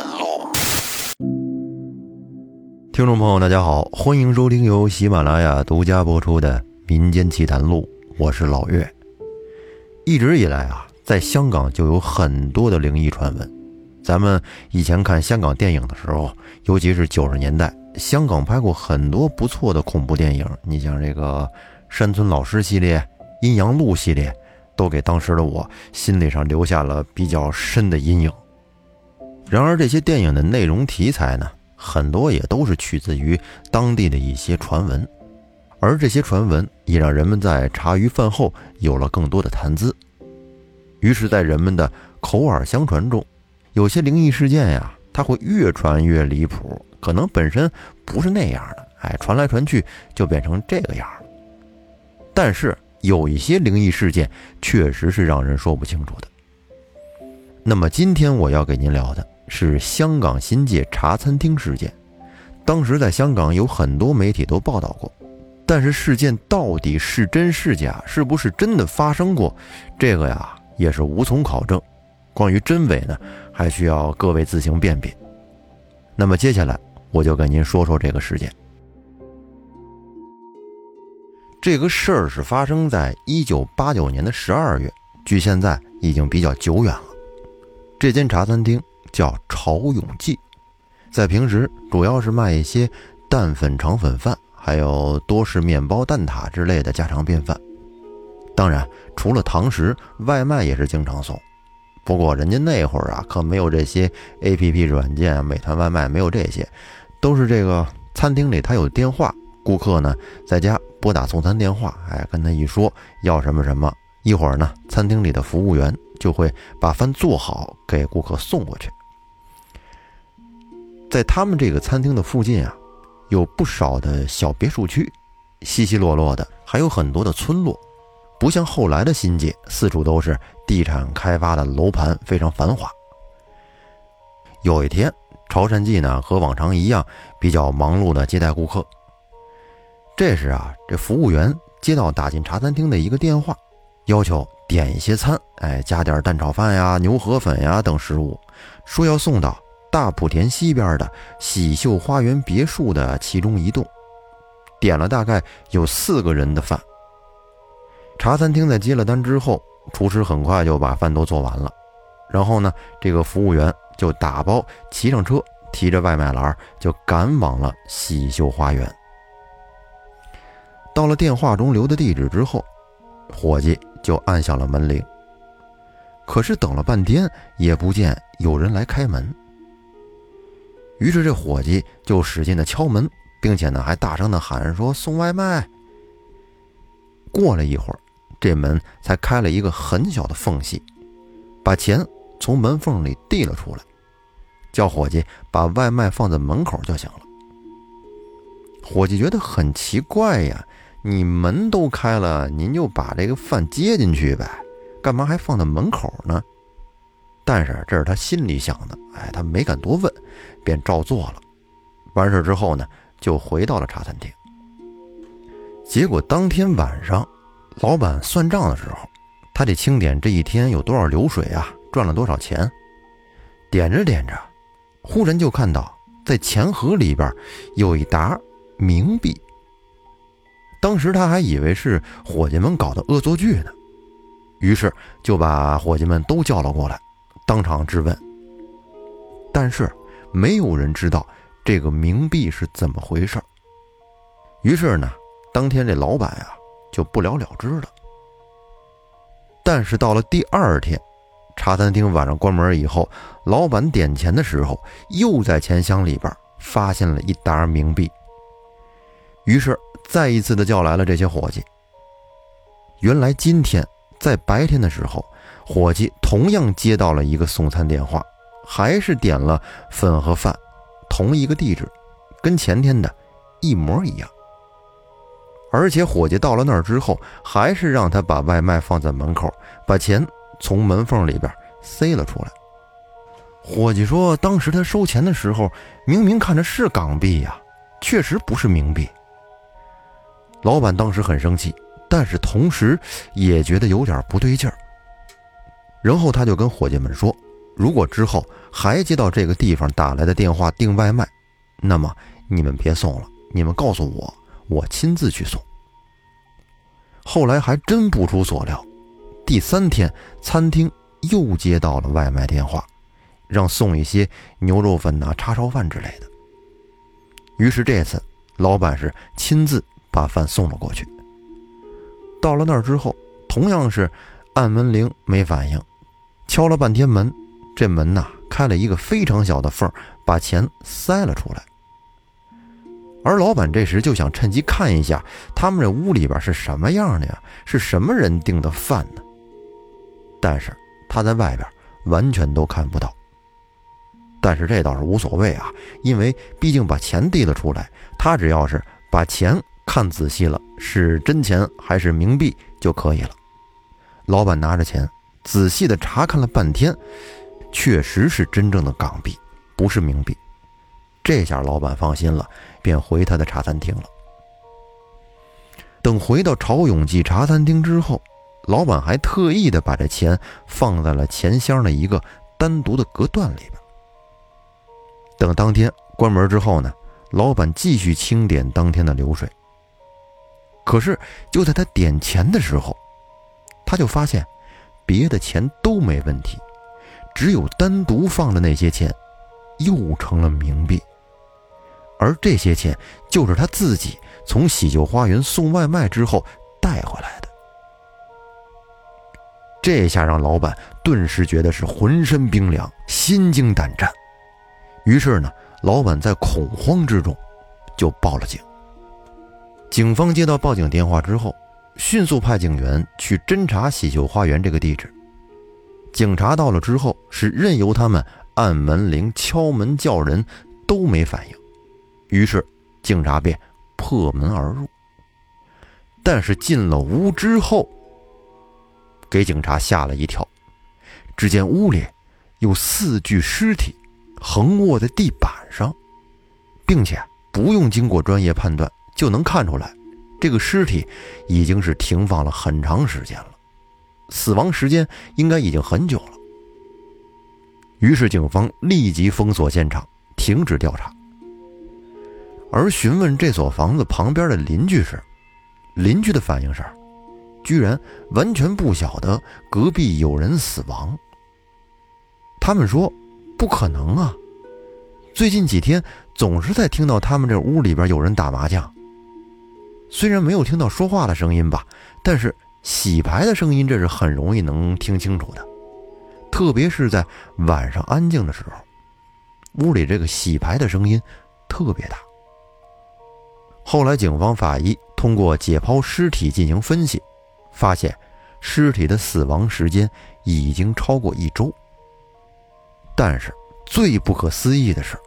谈录。听众朋友，大家好，欢迎收听由喜马拉雅独家播出的《民间奇谈录》，我是老岳。一直以来啊，在香港就有很多的灵异传闻。咱们以前看香港电影的时候，尤其是九十年代，香港拍过很多不错的恐怖电影。你像这个山村老尸系列、阴阳路系列，都给当时的我心理上留下了比较深的阴影。然而，这些电影的内容题材呢，很多也都是取自于当地的一些传闻，而这些传闻也让人们在茶余饭后有了更多的谈资。于是，在人们的口耳相传中，有些灵异事件呀，它会越传越离谱，可能本身不是那样的，哎，传来传去就变成这个样了。但是有一些灵异事件确实是让人说不清楚的。那么今天我要给您聊的是香港新界茶餐厅事件，当时在香港有很多媒体都报道过，但是事件到底是真是假，是不是真的发生过，这个呀也是无从考证。关于真伪呢，还需要各位自行辨别。那么接下来我就跟您说说这个事件。这个事儿是发生在一九八九年的十二月，距现在已经比较久远了。这间茶餐厅叫潮涌记，在平时主要是卖一些蛋粉肠粉饭，还有多士面包、蛋挞之类的家常便饭。当然，除了堂食，外卖也是经常送。不过人家那会儿啊，可没有这些 A P P 软件，美团外卖没有这些，都是这个餐厅里他有电话，顾客呢在家拨打送餐电话，哎，跟他一说要什么什么，一会儿呢，餐厅里的服务员就会把饭做好给顾客送过去。在他们这个餐厅的附近啊，有不少的小别墅区，稀稀落落的，还有很多的村落。不像后来的新界，四处都是地产开发的楼盘，非常繁华。有一天，潮汕记呢和往常一样，比较忙碌的接待顾客。这时啊，这服务员接到打进茶餐厅的一个电话，要求点一些餐，哎，加点蛋炒饭呀、牛河粉呀等食物，说要送到大莆田西边的喜秀花园别墅的其中一栋。点了大概有四个人的饭。茶餐厅在接了单之后，厨师很快就把饭都做完了，然后呢，这个服务员就打包骑上车，提着外卖篮就赶往了喜秀花园。到了电话中留的地址之后，伙计就按响了门铃。可是等了半天也不见有人来开门，于是这伙计就使劲的敲门，并且呢还大声的喊说送外卖。过了一会儿。这门才开了一个很小的缝隙，把钱从门缝里递了出来，叫伙计把外卖放在门口就行了。伙计觉得很奇怪呀，你门都开了，您就把这个饭接进去呗，干嘛还放在门口呢？但是这是他心里想的，哎，他没敢多问，便照做了。完事之后呢，就回到了茶餐厅。结果当天晚上。老板算账的时候，他得清点这一天有多少流水啊，赚了多少钱。点着点着，忽然就看到在钱盒里边有一沓冥币。当时他还以为是伙计们搞的恶作剧呢，于是就把伙计们都叫了过来，当场质问。但是没有人知道这个冥币是怎么回事于是呢，当天这老板呀。就不了了之了。但是到了第二天，茶餐厅晚上关门以后，老板点钱的时候，又在钱箱里边发现了一沓冥币。于是再一次的叫来了这些伙计。原来今天在白天的时候，伙计同样接到了一个送餐电话，还是点了粉和饭，同一个地址，跟前天的一模一样。而且伙计到了那儿之后，还是让他把外卖放在门口，把钱从门缝里边塞了出来。伙计说，当时他收钱的时候，明明看着是港币呀，确实不是冥币。老板当时很生气，但是同时也觉得有点不对劲儿。然后他就跟伙计们说：“如果之后还接到这个地方打来的电话订外卖，那么你们别送了，你们告诉我，我亲自去送。后来还真不出所料，第三天餐厅又接到了外卖电话，让送一些牛肉粉呐、叉烧饭之类的。于是这次老板是亲自把饭送了过去。到了那儿之后，同样是按门铃没反应，敲了半天门。这门呐开了一个非常小的缝，把钱塞了出来。而老板这时就想趁机看一下他们这屋里边是什么样的呀？是什么人订的饭呢？但是他在外边完全都看不到。但是这倒是无所谓啊，因为毕竟把钱递了出来，他只要是把钱看仔细了，是真钱还是冥币就可以了。老板拿着钱仔细的查看了半天。确实是真正的港币，不是冥币。这下老板放心了，便回他的茶餐厅了。等回到朝永记茶餐厅之后，老板还特意的把这钱放在了钱箱的一个单独的隔断里边。等当天关门之后呢，老板继续清点当天的流水。可是就在他点钱的时候，他就发现别的钱都没问题。只有单独放的那些钱，又成了冥币，而这些钱就是他自己从喜酒花园送外卖之后带回来的。这下让老板顿时觉得是浑身冰凉，心惊胆战。于是呢，老板在恐慌之中就报了警。警方接到报警电话之后，迅速派警员去侦查喜秀花园这个地址。警察到了之后，是任由他们按门铃、敲门叫人，都没反应。于是警察便破门而入。但是进了屋之后，给警察吓了一跳。只见屋里有四具尸体横卧在地板上，并且不用经过专业判断就能看出来，这个尸体已经是停放了很长时间了。死亡时间应该已经很久了。于是警方立即封锁现场，停止调查。而询问这所房子旁边的邻居时，邻居的反应是，居然完全不晓得隔壁有人死亡。他们说：“不可能啊！最近几天总是在听到他们这屋里边有人打麻将。虽然没有听到说话的声音吧，但是……”洗牌的声音，这是很容易能听清楚的，特别是在晚上安静的时候，屋里这个洗牌的声音特别大。后来，警方法医通过解剖尸体进行分析，发现尸体的死亡时间已经超过一周。但是最不可思议的是，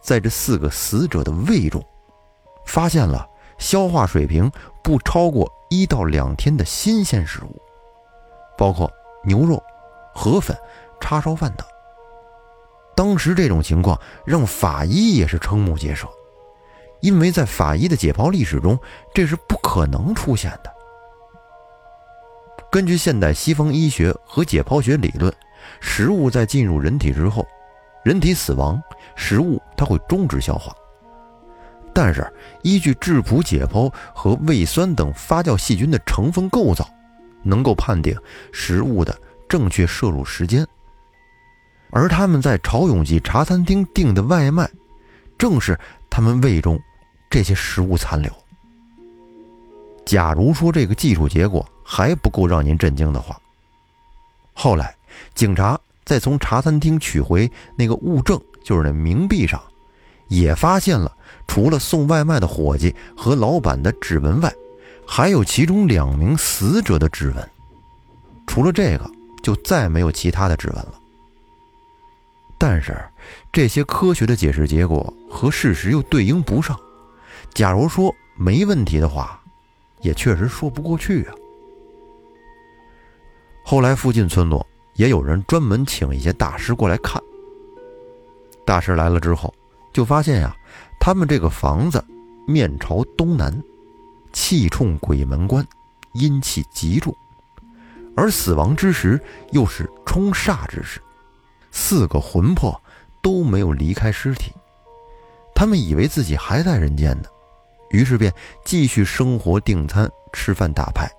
在这四个死者的胃中，发现了消化水平不超过。一到两天的新鲜食物，包括牛肉、河粉、叉烧饭等。当时这种情况让法医也是瞠目结舌，因为在法医的解剖历史中，这是不可能出现的。根据现代西方医学和解剖学理论，食物在进入人体之后，人体死亡，食物它会终止消化。但是，依据质谱解剖和胃酸等发酵细菌的成分构造，能够判定食物的正确摄入时间。而他们在潮涌记茶餐厅订的外卖，正是他们胃中这些食物残留。假如说这个技术结果还不够让您震惊的话，后来警察再从茶餐厅取回那个物证，就是那冥币上，也发现了。除了送外卖的伙计和老板的指纹外，还有其中两名死者的指纹。除了这个，就再没有其他的指纹了。但是，这些科学的解释结果和事实又对应不上。假如说没问题的话，也确实说不过去啊。后来，附近村落也有人专门请一些大师过来看。大师来了之后，就发现呀。他们这个房子面朝东南，气冲鬼门关，阴气极重，而死亡之时又是冲煞之时，四个魂魄都没有离开尸体，他们以为自己还在人间呢，于是便继续生活、订餐、吃饭、打牌。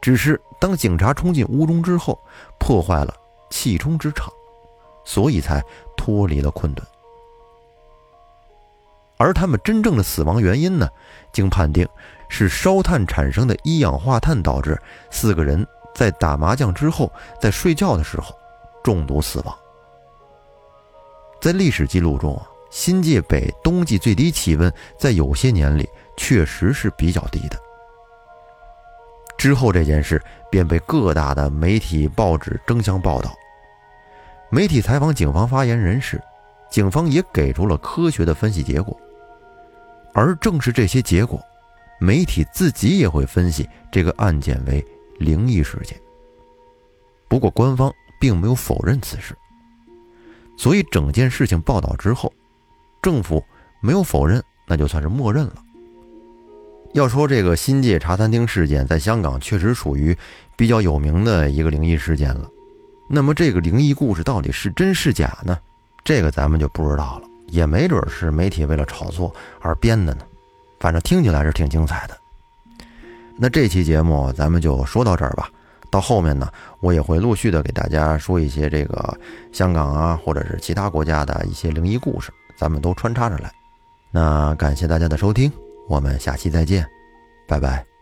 只是当警察冲进屋中之后，破坏了气冲之场，所以才脱离了困顿。而他们真正的死亡原因呢？经判定是烧炭产生的一氧化碳导致四个人在打麻将之后，在睡觉的时候中毒死亡。在历史记录中啊，新界北冬季最低气温在有些年里确实是比较低的。之后这件事便被各大的媒体报纸争相报道。媒体采访警方发言人时，警方也给出了科学的分析结果。而正是这些结果，媒体自己也会分析这个案件为灵异事件。不过官方并没有否认此事，所以整件事情报道之后，政府没有否认，那就算是默认了。要说这个新界茶餐厅事件在香港确实属于比较有名的一个灵异事件了，那么这个灵异故事到底是真是假呢？这个咱们就不知道了。也没准是媒体为了炒作而编的呢，反正听起来是挺精彩的。那这期节目咱们就说到这儿吧。到后面呢，我也会陆续的给大家说一些这个香港啊，或者是其他国家的一些灵异故事，咱们都穿插着来。那感谢大家的收听，我们下期再见，拜拜。